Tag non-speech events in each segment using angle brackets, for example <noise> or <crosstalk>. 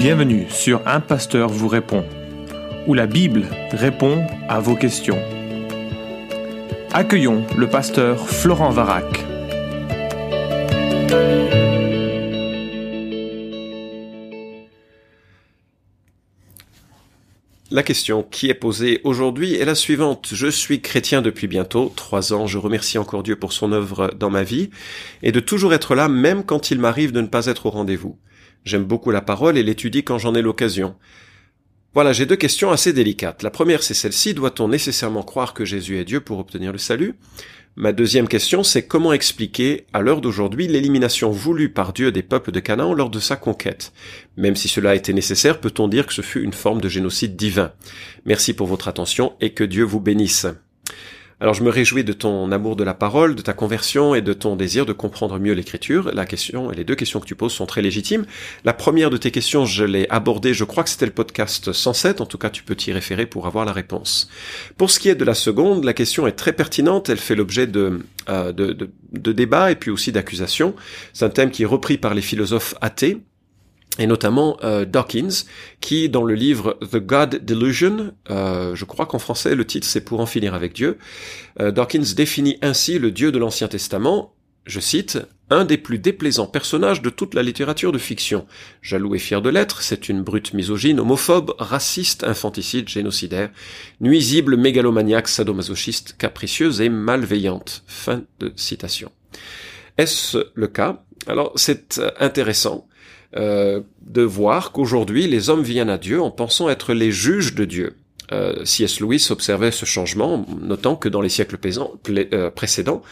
Bienvenue sur Un Pasteur vous répond, où la Bible répond à vos questions. Accueillons le pasteur Florent Varac. La question qui est posée aujourd'hui est la suivante. Je suis chrétien depuis bientôt trois ans. Je remercie encore Dieu pour son œuvre dans ma vie et de toujours être là même quand il m'arrive de ne pas être au rendez-vous. J'aime beaucoup la parole et l'étudie quand j'en ai l'occasion. Voilà, j'ai deux questions assez délicates. La première, c'est celle-ci. Doit-on nécessairement croire que Jésus est Dieu pour obtenir le salut? Ma deuxième question, c'est comment expliquer, à l'heure d'aujourd'hui, l'élimination voulue par Dieu des peuples de Canaan lors de sa conquête? Même si cela a été nécessaire, peut-on dire que ce fut une forme de génocide divin? Merci pour votre attention et que Dieu vous bénisse. Alors je me réjouis de ton amour de la parole, de ta conversion et de ton désir de comprendre mieux l'écriture. La question les deux questions que tu poses sont très légitimes. La première de tes questions, je l'ai abordée, je crois que c'était le podcast 107, en tout cas tu peux t'y référer pour avoir la réponse. Pour ce qui est de la seconde, la question est très pertinente, elle fait l'objet de, euh, de, de, de débats et puis aussi d'accusations. C'est un thème qui est repris par les philosophes athées et notamment euh, Dawkins, qui dans le livre The God Delusion, euh, je crois qu'en français le titre c'est Pour en finir avec Dieu, euh, Dawkins définit ainsi le Dieu de l'Ancien Testament, je cite, un des plus déplaisants personnages de toute la littérature de fiction. Jaloux et fier de l'être, c'est une brute misogyne, homophobe, raciste, infanticide, génocidaire, nuisible, mégalomaniaque, sadomasochiste, capricieuse et malveillante. Fin de citation. Est-ce le cas? Alors c'est intéressant euh, de voir qu'aujourd'hui les hommes viennent à Dieu en pensant être les juges de Dieu. Euh, C.S. Lewis observait ce changement, notant que dans les siècles euh, précédents,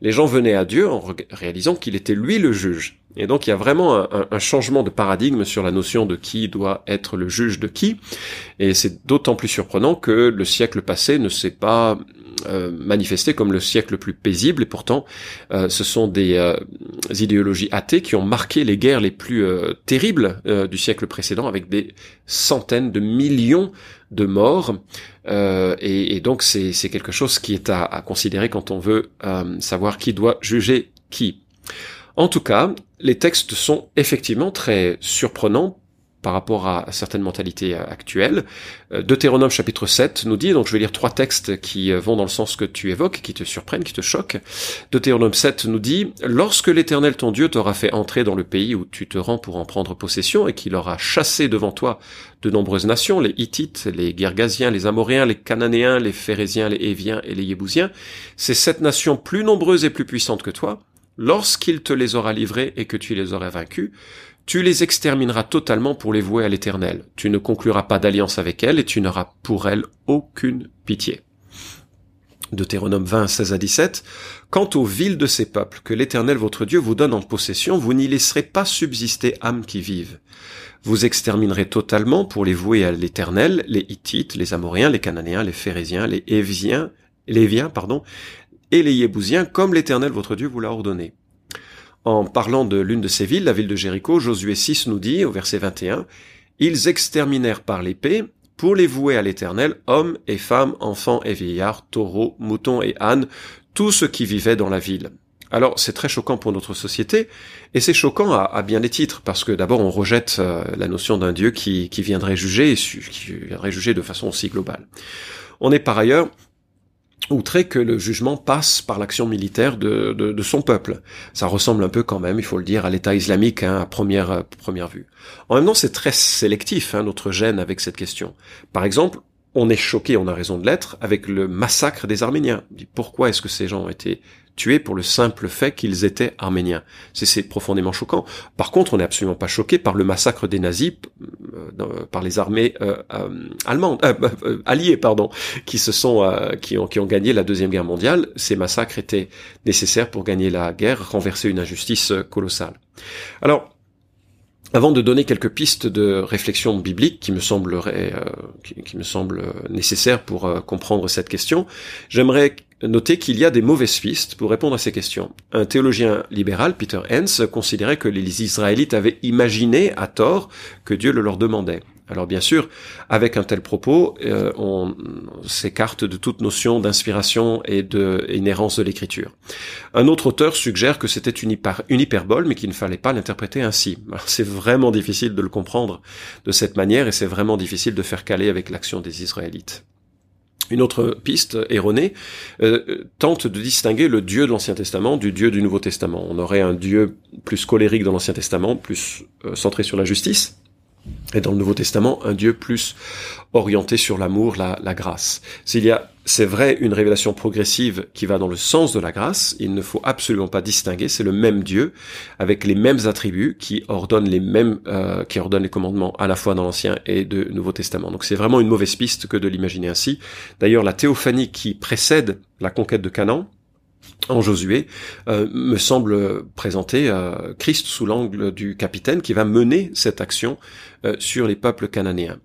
les gens venaient à Dieu en réalisant qu'il était lui le juge. Et donc il y a vraiment un, un, changement de paradigme sur la notion de qui doit être le juge de qui. Et c'est d'autant plus surprenant que le siècle passé ne s'est pas euh, manifesté comme le siècle le plus paisible, et pourtant euh, ce sont des euh, idéologies athées qui ont marqué les guerres les plus terribles du siècle précédent, avec des centaines de millions de morts, et, donc c'est quelque chose qui est à considérer quand on veut savoir qui doit juger qui. En tout cas, les textes sont effectivement très surprenants par rapport à certaines mentalités euh, actuelles. Euh, Deutéronome chapitre 7 nous dit, donc je vais lire trois textes qui euh, vont dans le sens que tu évoques, qui te surprennent, qui te choquent. Deutéronome 7 nous dit, Lorsque l'Éternel ton Dieu t'aura fait entrer dans le pays où tu te rends pour en prendre possession et qu'il aura chassé devant toi de nombreuses nations, les Hittites, les Gergasiens, les Amoréens, les Cananéens, les Phérésiens, les Éviens et les Yébousiens, ces sept nations plus nombreuses et plus puissantes que toi, lorsqu'il te les aura livrées et que tu les auras vaincus, tu les extermineras totalement pour les vouer à l'Éternel. Tu ne concluras pas d'alliance avec elles et tu n'auras pour elles aucune pitié. Deutéronome 20, 16 à 17. Quant aux villes de ces peuples que l'Éternel votre Dieu vous donne en possession, vous n'y laisserez pas subsister âmes qui vivent. Vous exterminerez totalement pour les vouer à l'Éternel les Hittites, les Amoréens, les Cananéens, les Phérésiens, les Éviens, les Éviens, pardon, et les Yébousiens, comme l'Éternel votre Dieu vous l'a ordonné. En parlant de l'une de ces villes, la ville de Jéricho, Josué 6 nous dit, au verset 21, Ils exterminèrent par l'épée, pour les vouer à l'Éternel, hommes et femmes, enfants et vieillards, taureaux, moutons et ânes, tout ce qui vivait dans la ville. Alors c'est très choquant pour notre société, et c'est choquant à, bien des titres, parce que d'abord on rejette euh, la notion d'un Dieu qui, viendrait juger, qui viendrait juger de façon aussi globale. On est par ailleurs outré que le jugement passe par l'action militaire de, son peuple. Ça ressemble un peu quand même, il faut le dire, à l'État islamique hein, à première, première vue. En même temps, c'est très sélectif, hein, notre gêne avec cette question. Par exemple, on est choqué, on a raison de l'être, avec le massacre des Arméniens. Pourquoi est-ce que ces gens ont été tués pour le simple fait qu'ils étaient arméniens. C'est profondément choquant. Par contre, on n'est absolument pas choqué par le massacre des nazis euh, par les armées euh, euh, allemandes, alliées, pardon, qui se sont, qui ont, qui ont gagné la deuxième guerre mondiale. Ces massacres étaient nécessaires pour gagner la guerre, renverser une injustice colossale. Alors, avant de donner quelques pistes de réflexion biblique qui me sembleraient, qui, me semblent nécessaires pour comprendre cette question, j'aimerais Notez qu'il y a des mauvaises pistes pour répondre à ces questions. Un théologien libéral, Peter Hens, considérait que les Israélites avaient imaginé à tort que Dieu le leur demandait. Alors bien sûr, avec un tel propos, euh, on s'écarte de toute notion d'inspiration et de inhérence de l'écriture. Un autre auteur suggère que c'était une, hyperbole, mais qu'il ne fallait pas l'interpréter ainsi. C'est vraiment difficile de le comprendre de cette manière, et c'est vraiment difficile de faire caler avec l'action des Israélites. Une autre piste erronée euh, tente de distinguer le Dieu de l'Ancien Testament du Dieu du Nouveau Testament. On aurait un Dieu plus colérique dans l'Ancien Testament, plus euh, centré sur la justice, et dans le Nouveau Testament, un Dieu plus orienté sur l'amour, la, la, grâce. S'il y a, c'est vrai, une révélation progressive qui va dans le sens de la grâce, il ne faut absolument pas distinguer. C'est le même Dieu avec les mêmes attributs qui ordonnent les mêmes, euh, qui ordonnent les commandements à la fois dans l'Ancien et le Nouveau Testament. Donc c'est vraiment une mauvaise piste que de l'imaginer ainsi. D'ailleurs, la théophanie qui précède la conquête de Canaan, en Josué, euh, me semble présenter euh, Christ sous l'angle du capitaine qui va mener cette action euh, sur les peuples cananéens.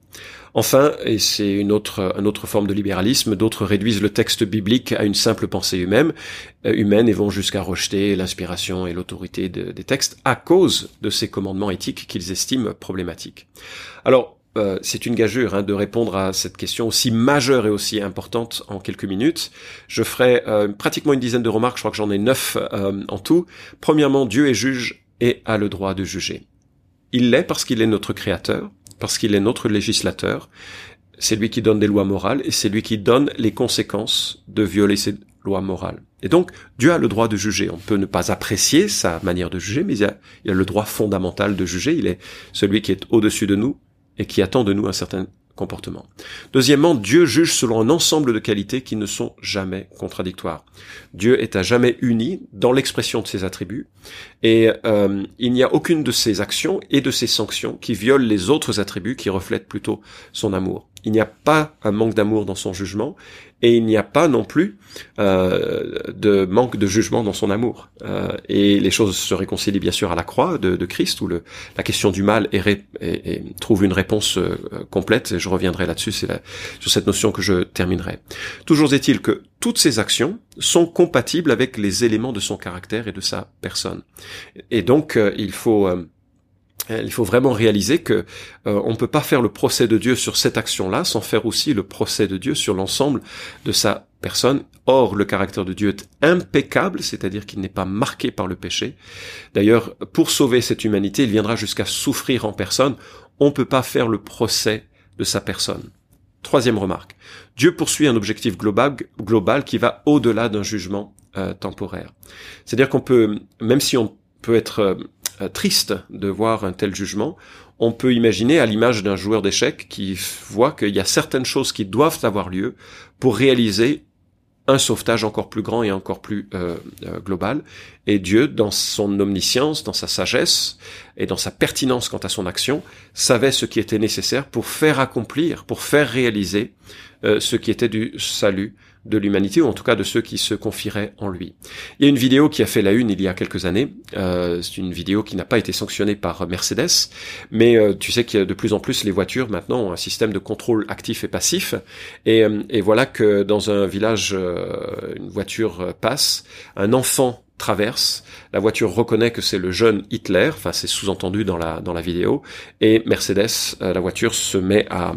Enfin, et c'est une autre, forme de libéralisme, d'autres réduisent le texte biblique à une simple pensée humaine, humaine et vont jusqu'à rejeter l'inspiration et l'autorité des textes à cause de ces commandements éthiques qu'ils estiment problématiques. Alors, euh, c'est une gageure hein, de répondre à cette question aussi majeure et aussi importante en quelques minutes. Je ferai euh, pratiquement une dizaine de remarques, je crois que j'en ai neuf euh, en tout. Premièrement, Dieu est juge et a le droit de juger. Il l'est parce qu'il est notre créateur, parce qu'il est notre législateur. C'est lui qui donne des lois morales et c'est lui qui donne les conséquences de violer ces lois morales. Et donc, Dieu a le droit de juger. On peut ne pas apprécier sa manière de juger, mais il a, il a le droit fondamental de juger. Il est celui qui est au-dessus de nous, et qui attend de nous un certain comportement. Deuxièmement, Dieu juge selon un ensemble de qualités qui ne sont jamais contradictoires. Dieu est à jamais uni dans l'expression de ses attributs, et euh, il n'y a aucune de ses actions et de ses sanctions qui violent les autres attributs qui reflètent plutôt son amour. Il n'y a pas un manque d'amour dans son jugement, et il n'y a pas non plus euh, de manque de jugement dans son amour. Euh, et les choses se réconcilient bien sûr à la croix de, de Christ, où le, la question du mal est, trouve une réponse euh, complète, et je reviendrai là-dessus, c'est sur cette notion que je terminerai. Toujours est-il que toutes ces actions sont compatibles avec les éléments de son caractère et de sa personne. Et donc, euh, il faut euh, il faut vraiment réaliser que euh, on peut pas faire le procès de Dieu sur cette action-là sans faire aussi le procès de Dieu sur l'ensemble de sa personne. Or, le caractère de Dieu est impeccable, c'est-à-dire qu'il n'est pas marqué par le péché. D'ailleurs, pour sauver cette humanité, il viendra jusqu'à souffrir en personne. On ne peut pas faire le procès de sa personne. Troisième remarque. Dieu poursuit un objectif global, global qui va au-delà d'un jugement euh, temporaire. C'est-à-dire qu'on peut, même si on peut être euh, triste de voir un tel jugement. On peut imaginer à l'image d'un joueur d'échecs qui voit qu'il y a certaines choses qui doivent avoir lieu pour réaliser un sauvetage encore plus grand et encore plus euh, euh, global. Et Dieu, dans son omniscience, dans sa sagesse et dans sa pertinence quant à son action, savait ce qui était nécessaire pour faire accomplir, pour faire réaliser ce qui était du salut de l'humanité, ou en tout cas de ceux qui se confieraient en lui. Il y a une vidéo qui a fait la une il y a quelques années, euh, c'est une vidéo qui n'a pas été sanctionnée par Mercedes, mais euh, tu sais qu'il y a de plus en plus les voitures maintenant ont un système de contrôle actif et passif, et, euh, et voilà que dans un village, une voiture passe, un enfant traverse, la voiture reconnaît que c'est le jeune Hitler, enfin c'est sous-entendu dans la dans la vidéo, et Mercedes, euh, la voiture se met à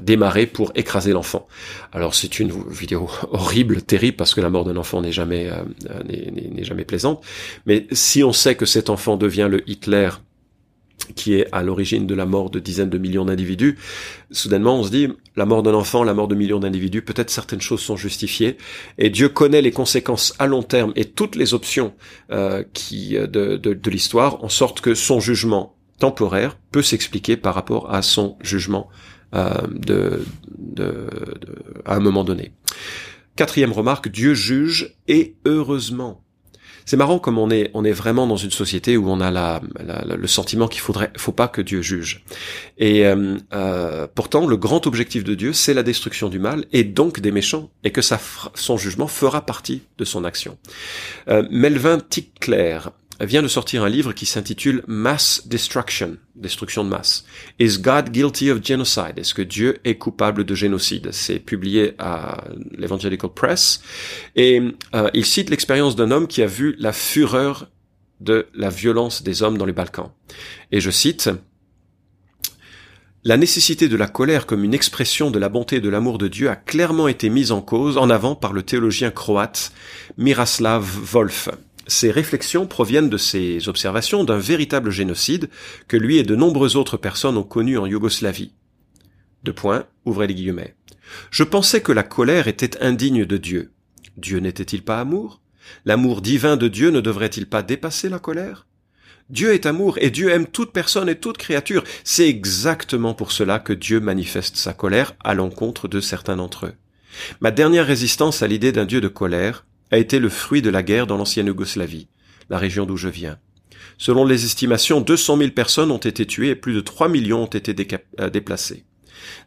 démarrer pour écraser l'enfant. Alors c'est une vidéo horrible, terrible, parce que la mort d'un enfant n'est jamais euh, n'est jamais plaisante. Mais si on sait que cet enfant devient le Hitler qui est à l'origine de la mort de dizaines de millions d'individus, soudainement on se dit, la mort d'un enfant, la mort de millions d'individus, peut-être certaines choses sont justifiées, et Dieu connaît les conséquences à long terme et toutes les options euh, qui euh, de, de, l'histoire, en sorte que son jugement temporaire peut s'expliquer par rapport à son jugement euh, de, de, à un moment donné. Quatrième remarque, Dieu juge et heureusement. C'est marrant comme on est, on est vraiment dans une société où on a la, le sentiment qu'il faudrait, faut pas que Dieu juge. Et euh, euh, pourtant, le grand objectif de Dieu, c'est la destruction du mal et donc des méchants, et que son jugement fera partie de son action. Euh, Melvin Tickler vient de sortir un livre qui s'intitule Mass Destruction, destruction de masse. Is God guilty of genocide? Est-ce que Dieu est coupable de génocide? C'est publié à l'Evangelical Press et euh, il cite l'expérience d'un homme qui a vu la fureur de la violence des hommes dans les Balkans. Et je cite, La nécessité de la colère comme une expression de la bonté et de l'amour de Dieu a clairement été mise en cause en avant par le théologien croate Miroslav Wolf. Ces réflexions proviennent de ses observations d'un véritable génocide que lui et de nombreuses autres personnes ont connu en Yougoslavie. Deux points, ouvrez les guillemets. Je pensais que la colère était indigne de Dieu. Dieu n'était-il pas amour? L'amour divin de Dieu ne devrait-il pas dépasser la colère? Dieu est amour et Dieu aime toute personne et toute créature. C'est exactement pour cela que Dieu manifeste sa colère à l'encontre de certains d'entre eux. Ma dernière résistance à l'idée d'un Dieu de colère a été le fruit de la guerre dans l'ancienne Yougoslavie, la région d'où je viens. Selon les estimations, 200 000 personnes ont été tuées et plus de 3 millions ont été euh, déplacés.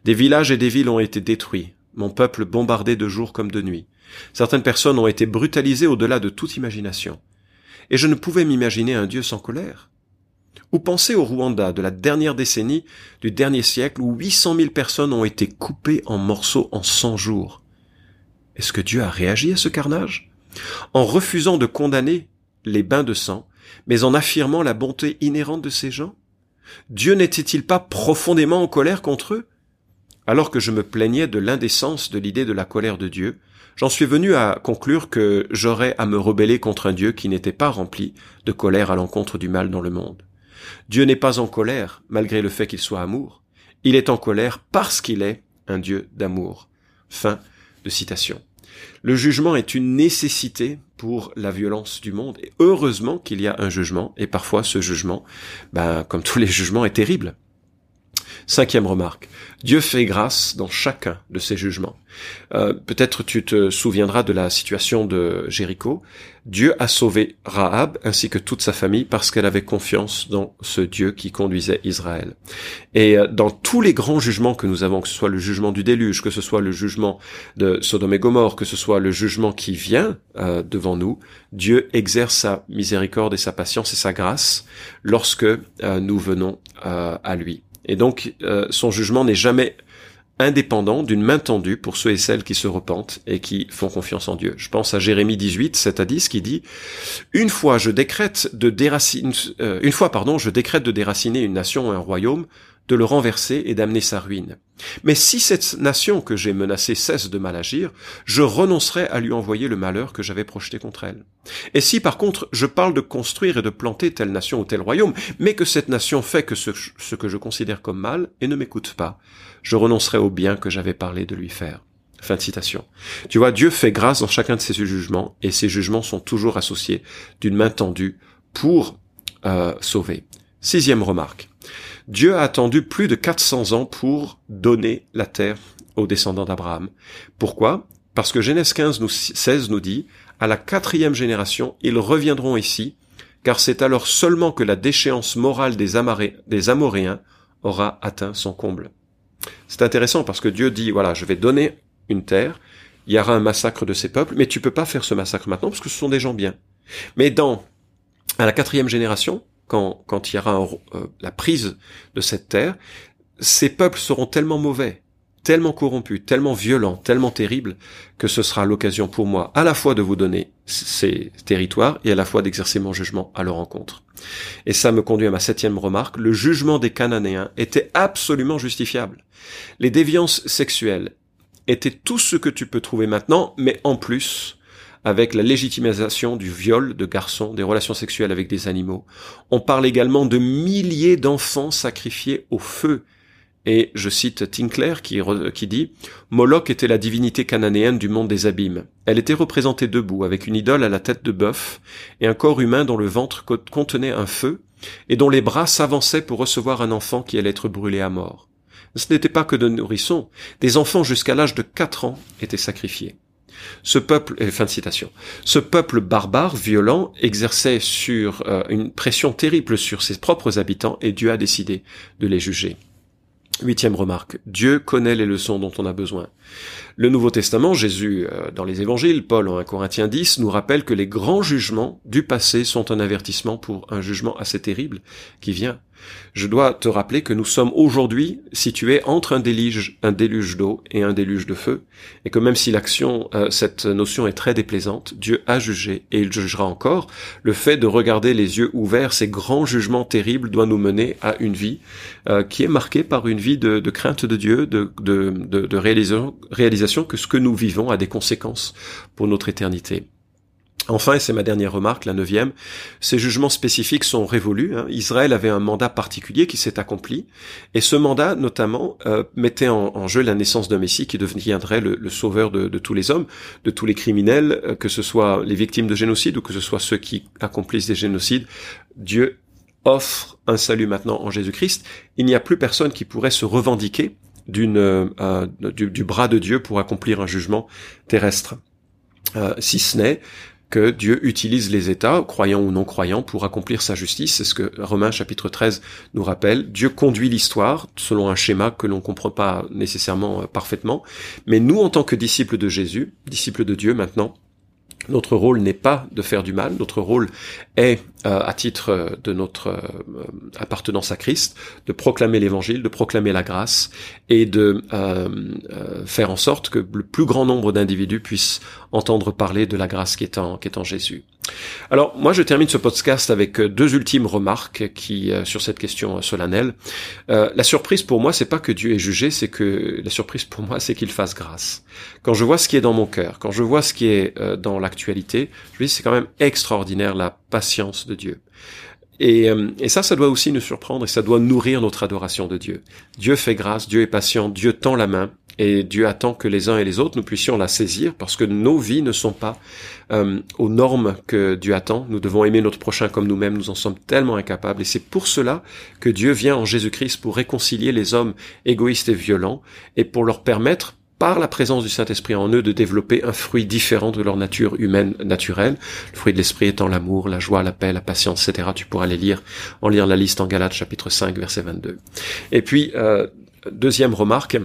Des villages et des villes ont été détruits, mon peuple bombardé de jour comme de nuit. Certaines personnes ont été brutalisées au-delà de toute imagination et je ne pouvais m'imaginer un Dieu sans colère. Ou penser au Rwanda de la dernière décennie du dernier siècle où 800 000 personnes ont été coupées en morceaux en 100 jours? Est-ce que Dieu a réagi à ce carnage? En refusant de condamner les bains de sang, mais en affirmant la bonté inhérente de ces gens? Dieu n'était-il pas profondément en colère contre eux? Alors que je me plaignais de l'indécence de l'idée de la colère de Dieu, J'en suis venu à conclure que j'aurais à me rebeller contre un Dieu qui n'était pas rempli de colère à l'encontre du mal dans le monde. Dieu n'est pas en colère, malgré le fait qu'il soit amour. Il est en colère parce qu'il est un Dieu d'amour. Fin de citation. Le jugement est une nécessité pour la violence du monde. Et heureusement qu'il y a un jugement, et parfois ce jugement, ben, comme tous les jugements, est terrible. Cinquième remarque. Dieu fait grâce dans chacun de ses jugements. Euh, peut-être tu te souviendras de la situation de Jéricho. Dieu a sauvé Rahab ainsi que toute sa famille parce qu'elle avait confiance dans ce Dieu qui conduisait Israël. Et euh, dans tous les grands jugements que nous avons, que ce soit le jugement du déluge, que ce soit le jugement de Sodome et Gomorre, que ce soit le jugement qui vient euh, devant nous, Dieu exerce sa miséricorde et sa patience et sa grâce lorsque nous venons à lui. Et donc, euh, son jugement n'est jamais indépendant d'une main tendue pour ceux et celles qui se repentent et qui font confiance en Dieu. Je pense à Jérémie 18, 7 à 10, qui dit Une fois je décrète de déraciner, euh, une fois, pardon, je décrète de déraciner une nation ou un royaume, de le renverser et d'amener sa ruine. Mais si cette nation que j'ai menacée cesse de mal agir, je renoncerai à lui envoyer le malheur que j'avais projeté contre elle. Et si par contre je parle de construire et de planter telle nation ou tel royaume, mais que cette nation fait que ce, que je considère comme mal et ne m'écoute pas, je renoncerai au bien que j'avais parlé de lui faire. Fin de citation. Tu vois, Dieu fait grâce dans chacun de ses jugements, et ces jugements sont toujours associés d'une main tendue pour euh, sauver. Sixième remarque. Dieu a attendu plus de 400 ans pour donner la terre aux descendants d'Abraham. Pourquoi? Parce que Genèse 15 nous, 16 nous dit, à la quatrième génération, ils reviendront ici, car c'est alors seulement que la déchéance morale des, des Amoréens aura atteint son comble. C'est intéressant parce que Dieu dit, voilà, je vais donner une terre, il y aura un massacre de ces peuples, mais tu peux pas faire ce massacre maintenant parce que ce sont des gens bien. Mais dans, à la quatrième génération, quand, il y aura euh, la prise de cette terre, ces peuples seront tellement mauvais, tellement corrompus, tellement violents, tellement terribles, que ce sera l'occasion pour moi à la fois de vous donner ces territoires et à la fois d'exercer mon jugement à leur encontre. Et ça me conduit à ma septième remarque, le jugement des Cananéens était absolument justifiable. Les déviances sexuelles étaient tout ce que tu peux trouver maintenant, mais en plus, avec la légitimisation du viol de garçons, des relations sexuelles avec des animaux. On parle également de milliers d'enfants sacrifiés au feu. Et je cite Tinkler qui, dit Moloch était la divinité cananéenne du monde des abîmes. Elle était représentée debout avec une idole à la tête de bœuf et un corps humain dont le ventre contenait un feu et dont les bras s'avançaient pour recevoir un enfant qui allait être brûlé à mort. Ce n'était pas que de nourrissons, des enfants jusqu'à l'âge de quatre ans étaient sacrifiés. Ce peuple, barbare, violent, exerçait sur euh, une pression terrible sur ses propres habitants et Dieu a décidé de les juger. Huitième remarque, Dieu connaît les leçons dont on a besoin. Le Nouveau Testament, Jésus euh, dans les évangiles, Paul en 1 Corinthiens 10, nous rappelle que les grands jugements du passé sont un avertissement pour un jugement assez terrible qui vient. Je dois te rappeler que nous sommes aujourd'hui situés entre un déluge, d'eau et un déluge de feu, et que même si l'action, euh, cette notion est très déplaisante, Dieu a jugé et il jugera encore. Le fait de regarder les yeux ouverts, ces grands jugements terribles, doit nous mener à une vie euh, qui est marquée par une vie de, crainte de Dieu, de, réalisation que ce que nous vivons a des conséquences pour notre éternité. Enfin, et c'est ma dernière remarque, la neuvième, ces jugements spécifiques sont révolus. Hein. Israël avait un mandat particulier qui s'est accompli, et ce mandat, notamment, euh, mettait en, jeu la naissance d'un Messie qui deviendrait le, sauveur de, tous les hommes, de tous les criminels, euh, que ce soit les victimes de génocide ou que ce soit ceux qui accomplissent des génocides. Dieu offre un salut maintenant en Jésus-Christ. Il n'y a plus personne qui pourrait se revendiquer euh, du, bras de Dieu pour accomplir un jugement terrestre. si ce n'est que Dieu utilise les États, croyants ou non croyants, pour accomplir sa justice. C'est ce que Romains chapitre 13 nous rappelle. Dieu conduit l'histoire selon un schéma que l'on ne comprend pas nécessairement euh, parfaitement. Mais nous, en tant que disciples de Jésus, disciples de Dieu maintenant, notre rôle n'est pas de faire du mal, notre rôle est, euh, à titre euh, de notre euh, appartenance à Christ, de proclamer l'évangile, de proclamer la grâce et de faire en sorte que le plus grand nombre d'individus puissent entendre parler de la grâce qui qui est en Jésus. Alors moi je termine ce podcast avec euh, deux ultimes remarques qui euh, sur cette question euh, solennelle. la surprise pour moi c'est pas que Dieu est jugé, c'est que la surprise pour moi c'est qu'il fasse grâce. Quand je vois ce qui est dans mon cœur, quand je vois ce qui est dans l'actualité, je me dis c'est quand même extraordinaire la patience de Dieu. Et, et, ça, ça doit aussi nous surprendre et ça doit nourrir notre adoration de Dieu. Dieu fait grâce, Dieu est patient, Dieu tend la main et Dieu attend que les uns et les autres nous puissions la saisir parce que nos vies ne sont pas euh, aux normes que Dieu attend. Nous devons aimer notre prochain comme nous-mêmes. Nous en sommes tellement incapables. Et c'est pour cela que Dieu vient en Jésus-Christ pour réconcilier les hommes égoïstes et violents et pour leur permettre par la présence du Saint-Esprit en eux, de développer un fruit différent de leur nature humaine naturelle. Le fruit de l'Esprit étant l'amour, la joie, la paix, la patience, etc. Tu pourras les lire, en lire la liste en Galates chapitre 5, verset 22. Et puis, euh, deuxième remarque,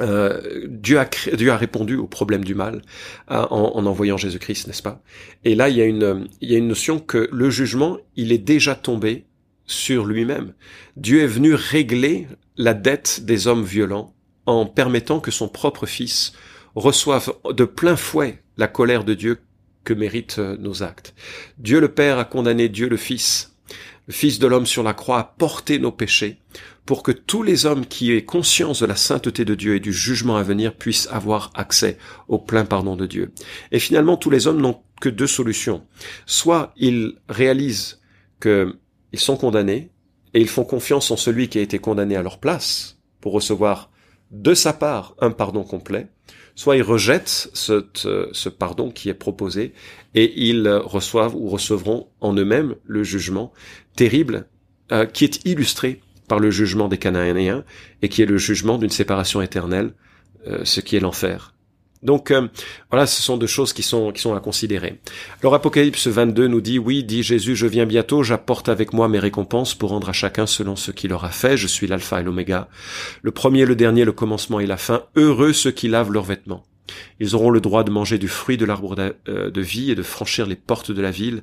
euh, Dieu, a Dieu a répondu au problème du mal euh, en, envoyant Jésus-Christ, n'est-ce pas? Et là, il y, a une, il y a une notion que le jugement, il est déjà tombé sur lui-même. Dieu est venu régler la dette des hommes violents en permettant que son propre Fils reçoive de plein fouet la colère de Dieu que méritent euh, nos actes. Dieu le Père a condamné Dieu le Fils, le Fils de l'homme sur la croix a porté nos péchés pour que tous les hommes qui aient conscience de la sainteté de Dieu et du jugement à venir puissent avoir accès au plein pardon de Dieu. Et finalement, tous les hommes n'ont que deux solutions. Soit ils réalisent qu'ils sont condamnés et ils font confiance en celui qui a été condamné à leur place pour recevoir de sa part un pardon complet, soit ils rejettent ce, ce pardon qui est proposé et ils reçoivent ou recevront en eux-mêmes le jugement terrible euh, qui est illustré par le jugement des Cananéens et qui est le jugement d'une séparation éternelle, euh, ce qui est l'enfer. Donc euh, voilà, ce sont deux choses qui sont qui sont à considérer. Alors Apocalypse 22 nous dit oui, dit Jésus, je viens bientôt, j'apporte avec moi mes récompenses pour rendre à chacun selon ce qu'il aura fait. Je suis l'alpha et l'oméga, le premier, le dernier, le commencement et la fin. Heureux ceux qui lavent leurs vêtements. Ils auront le droit de manger du fruit de l'arbre euh, de vie et de franchir les portes de la ville.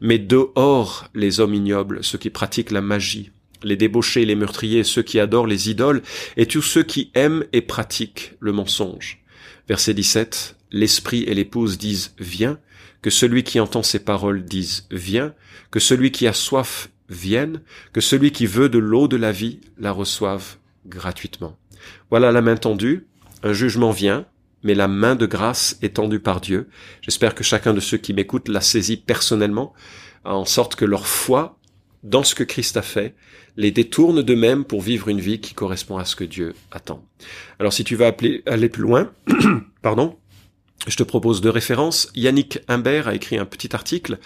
Mais dehors les hommes ignobles, ceux qui pratiquent la magie, les débauchés, les meurtriers, ceux qui adorent les idoles, et tous ceux qui aiment et pratiquent le mensonge. Verset 17. L'esprit et l'épouse disent viens, que celui qui entend ces paroles dise viens, que celui qui a soif vienne, que celui qui veut de l'eau de la vie la reçoive gratuitement. Voilà la main tendue, un jugement vient, mais la main de grâce est tendue par Dieu. J'espère que chacun de ceux qui m'écoutent l'a saisi personnellement, en sorte que leur foi dans ce que Christ a fait, les détourne d'eux-mêmes pour vivre une vie qui correspond à ce que Dieu attend. Alors si tu vas aller plus loin, <clears throat> pardon, je te propose deux références. Yannick Imbert a écrit un petit article,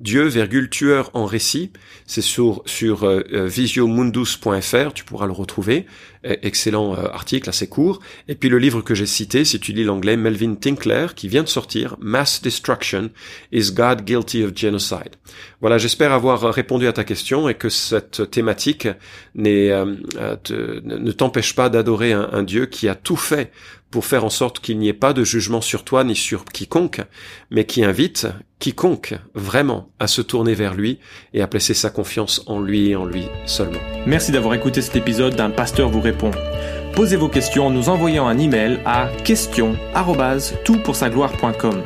Dieu, virgule, tueur en récit. C'est sur, sur euh, euh, visiomundus.fr, tu pourras le retrouver. Euh, excellent article, assez court. Et puis le livre que j'ai cité, si tu lis l'anglais, Melvin Tinkler, qui vient de sortir, Mass Destruction, Is God Guilty of Genocide? Voilà, j'espère avoir répondu à ta question et que cette thématique ne t'empêche pas d'adorer un Dieu qui a tout fait pour faire en sorte qu'il n'y ait pas de jugement sur toi ni sur quiconque, mais qui invite quiconque vraiment à se tourner vers lui et à placer sa confiance en lui et en lui seulement. Merci d'avoir écouté cet épisode d'un pasteur vous répond. Posez vos questions en nous envoyant un email à question@toutpoursagloire.com.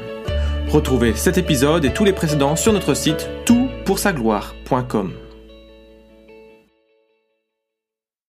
Retrouvez cet épisode et tous les précédents sur notre site toutpoursagloire.com.